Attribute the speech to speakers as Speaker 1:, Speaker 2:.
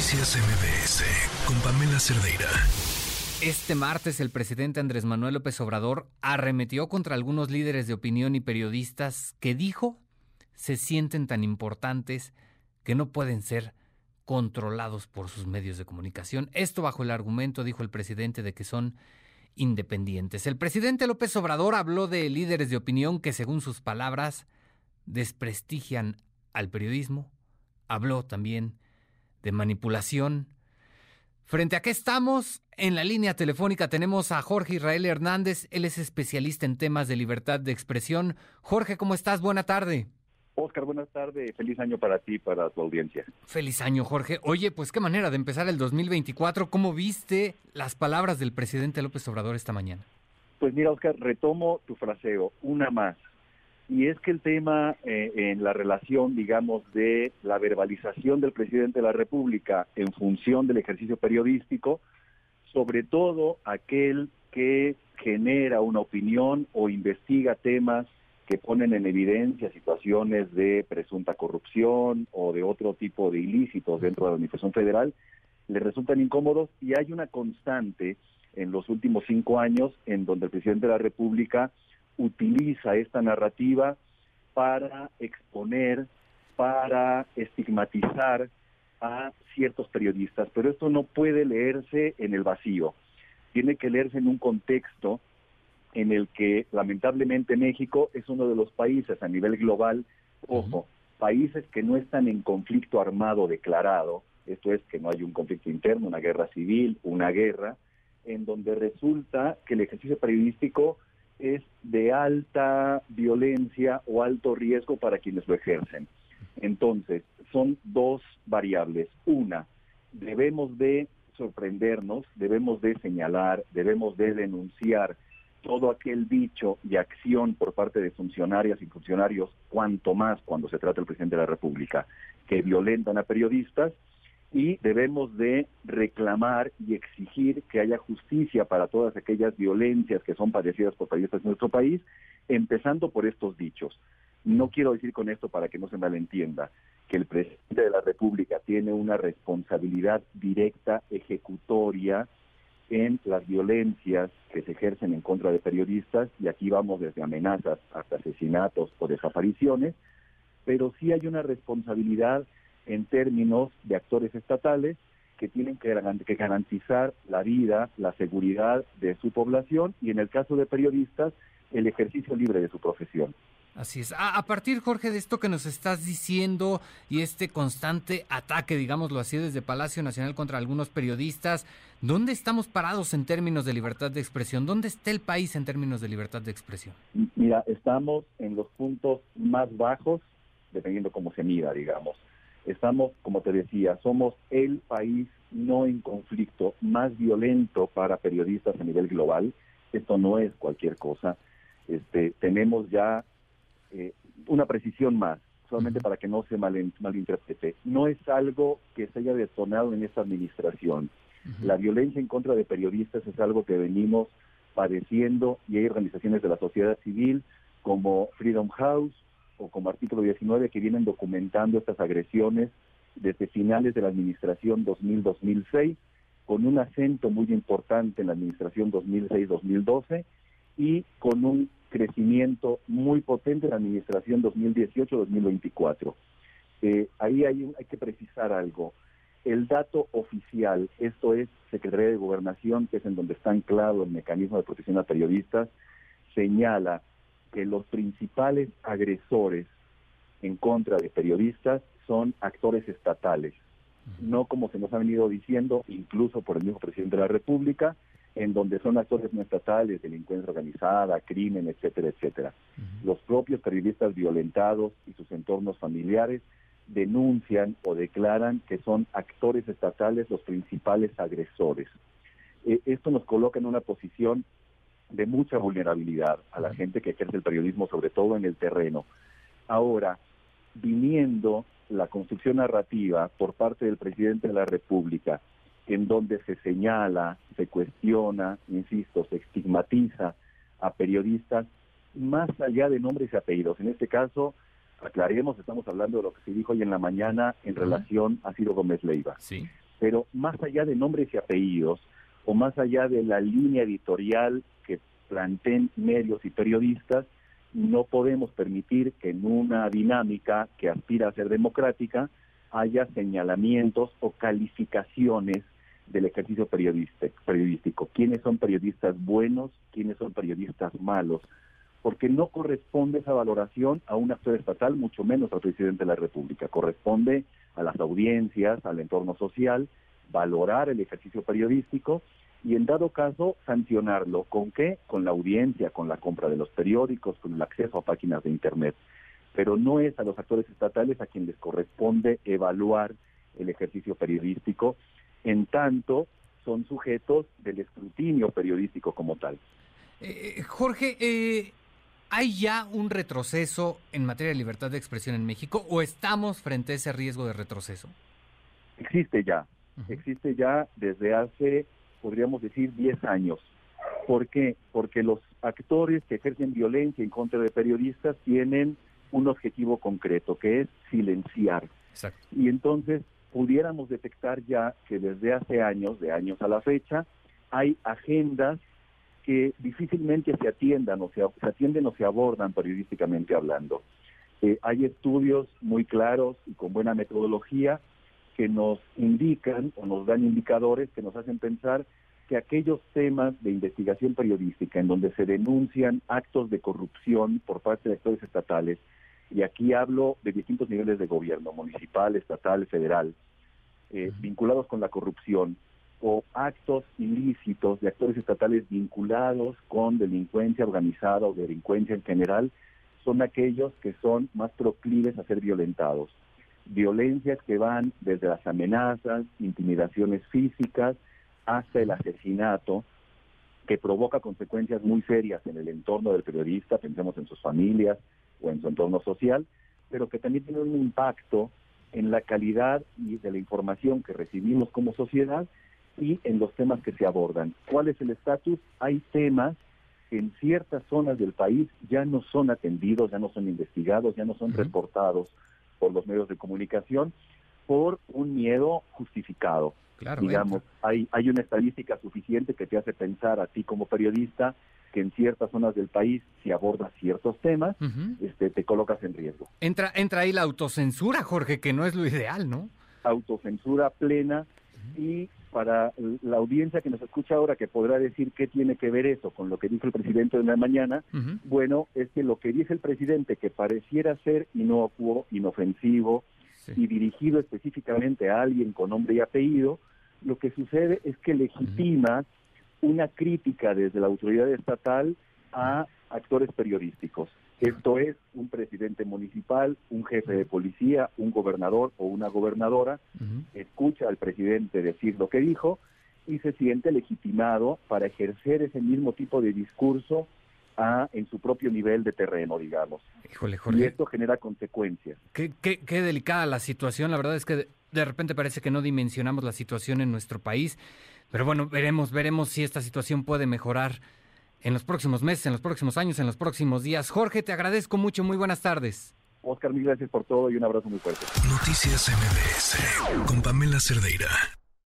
Speaker 1: Noticias MBS con Pamela Cerdeira.
Speaker 2: Este martes el presidente Andrés Manuel López Obrador arremetió contra algunos líderes de opinión y periodistas que dijo se sienten tan importantes que no pueden ser controlados por sus medios de comunicación. Esto bajo el argumento, dijo el presidente, de que son independientes. El presidente López Obrador habló de líderes de opinión que, según sus palabras, desprestigian al periodismo. Habló también de manipulación. Frente a qué estamos, en la línea telefónica tenemos a Jorge Israel Hernández. Él es especialista en temas de libertad de expresión. Jorge, ¿cómo estás? Buena tarde.
Speaker 3: Oscar, buenas tardes. Feliz año para ti y para tu audiencia.
Speaker 2: Feliz año, Jorge. Oye, pues qué manera de empezar el 2024. ¿Cómo viste las palabras del presidente López Obrador esta mañana?
Speaker 3: Pues mira, Oscar, retomo tu fraseo, una más. Y es que el tema eh, en la relación, digamos, de la verbalización del presidente de la República en función del ejercicio periodístico, sobre todo aquel que genera una opinión o investiga temas que ponen en evidencia situaciones de presunta corrupción o de otro tipo de ilícitos dentro de la Administración Federal, le resultan incómodos y hay una constante en los últimos cinco años en donde el presidente de la República utiliza esta narrativa para exponer, para estigmatizar a ciertos periodistas, pero esto no puede leerse en el vacío, tiene que leerse en un contexto en el que lamentablemente México es uno de los países a nivel global, ojo, países que no están en conflicto armado declarado, esto es que no hay un conflicto interno, una guerra civil, una guerra, en donde resulta que el ejercicio periodístico es de alta violencia o alto riesgo para quienes lo ejercen. Entonces, son dos variables. Una, debemos de sorprendernos, debemos de señalar, debemos de denunciar todo aquel dicho y acción por parte de funcionarias y funcionarios, cuanto más cuando se trata del presidente de la República, que violentan a periodistas, y debemos de reclamar y exigir que haya justicia para todas aquellas violencias que son padecidas por periodistas en nuestro país, empezando por estos dichos. No quiero decir con esto para que no se malentienda que el presidente de la República tiene una responsabilidad directa ejecutoria en las violencias que se ejercen en contra de periodistas, y aquí vamos desde amenazas hasta asesinatos o desapariciones, pero sí hay una responsabilidad en términos de actores estatales que tienen que garantizar la vida, la seguridad de su población y en el caso de periodistas, el ejercicio libre de su profesión.
Speaker 2: Así es. A, partir, Jorge, de esto que nos estás diciendo y este constante ataque, digámoslo así, desde Palacio Nacional contra algunos periodistas, ¿dónde estamos parados en términos de libertad de expresión? ¿Dónde está el país en términos de libertad de expresión?
Speaker 3: Mira, estamos en los puntos más bajos, dependiendo cómo se mida, digamos. Estamos, como te decía, somos el país no en conflicto más violento para periodistas a nivel global. Esto no es cualquier cosa. Este, tenemos ya eh, una precisión más, solamente para que no se malinterprete. No es algo que se haya detonado en esta administración. La violencia en contra de periodistas es algo que venimos padeciendo y hay organizaciones de la sociedad civil como Freedom House, o como artículo 19 que vienen documentando estas agresiones desde finales de la administración 2000-2006, con un acento muy importante en la administración 2006-2012 y con un crecimiento muy potente en la administración 2018-2024. Eh, ahí hay, hay que precisar algo. El dato oficial, esto es Secretaría de Gobernación, que es en donde está anclado el mecanismo de protección a periodistas, señala que los principales agresores en contra de periodistas son actores estatales, no como se nos ha venido diciendo, incluso por el mismo presidente de la República, en donde son actores no estatales, delincuencia organizada, crimen, etcétera, etcétera. Los propios periodistas violentados y sus entornos familiares denuncian o declaran que son actores estatales los principales agresores. Eh, esto nos coloca en una posición de mucha vulnerabilidad a la gente que ejerce el periodismo, sobre todo en el terreno. Ahora, viniendo la construcción narrativa por parte del presidente de la República, en donde se señala, se cuestiona, insisto, se estigmatiza a periodistas más allá de nombres y apellidos. En este caso, aclaremos, estamos hablando de lo que se dijo hoy en la mañana en relación a Ciro Gómez Leiva.
Speaker 2: Sí.
Speaker 3: Pero más allá de nombres y apellidos, o más allá de la línea editorial planteen medios y periodistas, no podemos permitir que en una dinámica que aspira a ser democrática haya señalamientos o calificaciones del ejercicio periodístico. ¿Quiénes son periodistas buenos? ¿Quiénes son periodistas malos? Porque no corresponde esa valoración a un actor estatal, mucho menos al presidente de la República. Corresponde a las audiencias, al entorno social, valorar el ejercicio periodístico y en dado caso sancionarlo. ¿Con qué? Con la audiencia, con la compra de los periódicos, con el acceso a páginas de Internet. Pero no es a los actores estatales a quien les corresponde evaluar el ejercicio periodístico, en tanto son sujetos del escrutinio periodístico como tal.
Speaker 2: Eh, Jorge, eh, ¿hay ya un retroceso en materia de libertad de expresión en México o estamos frente a ese riesgo de retroceso?
Speaker 3: Existe ya, existe ya desde hace podríamos decir, 10 años. ¿Por qué? Porque los actores que ejercen violencia en contra de periodistas tienen un objetivo concreto, que es silenciar. Y entonces pudiéramos detectar ya que desde hace años, de años a la fecha, hay agendas que difícilmente se atiendan o se, atienden o se abordan periodísticamente hablando. Eh, hay estudios muy claros y con buena metodología que nos indican o nos dan indicadores que nos hacen pensar que aquellos temas de investigación periodística en donde se denuncian actos de corrupción por parte de actores estatales, y aquí hablo de distintos niveles de gobierno, municipal, estatal, federal, eh, vinculados con la corrupción, o actos ilícitos de actores estatales vinculados con delincuencia organizada o delincuencia en general, son aquellos que son más proclives a ser violentados violencias que van desde las amenazas, intimidaciones físicas, hasta el asesinato, que provoca consecuencias muy serias en el entorno del periodista, pensemos en sus familias o en su entorno social, pero que también tiene un impacto en la calidad y de la información que recibimos como sociedad y en los temas que se abordan. ¿Cuál es el estatus? Hay temas que en ciertas zonas del país ya no son atendidos, ya no son investigados, ya no son reportados por los medios de comunicación por un miedo justificado. Digamos, hay, hay una estadística suficiente que te hace pensar a ti como periodista que en ciertas zonas del país, si abordas ciertos temas, este, te colocas en riesgo.
Speaker 2: Entra, entra ahí la autocensura, Jorge, que no es lo ideal, ¿no?
Speaker 3: Autocensura plena y para la audiencia que nos escucha ahora, que podrá decir qué tiene que ver eso con lo que dijo el presidente de la mañana, bueno, es que lo que dice el presidente, que pareciera ser inocuo, inofensivo y dirigido específicamente a alguien con nombre y apellido, lo que sucede es que legitima una crítica desde la autoridad estatal a actores periodísticos. Esto es un presidente municipal, un jefe de policía, un gobernador o una gobernadora, escucha al presidente decir lo que dijo y se siente legitimado para ejercer ese mismo tipo de discurso a, en su propio nivel de terreno, digamos. Y esto genera consecuencias.
Speaker 2: Qué, qué, qué delicada la situación. La verdad es que de repente parece que no dimensionamos la situación en nuestro país. Pero bueno, veremos, veremos si esta situación puede mejorar en los próximos meses, en los próximos años, en los próximos días. Jorge, te agradezco mucho. Muy buenas tardes.
Speaker 3: Oscar, mil gracias por todo y un abrazo muy fuerte.
Speaker 1: Noticias MBS con Pamela Cerdeira.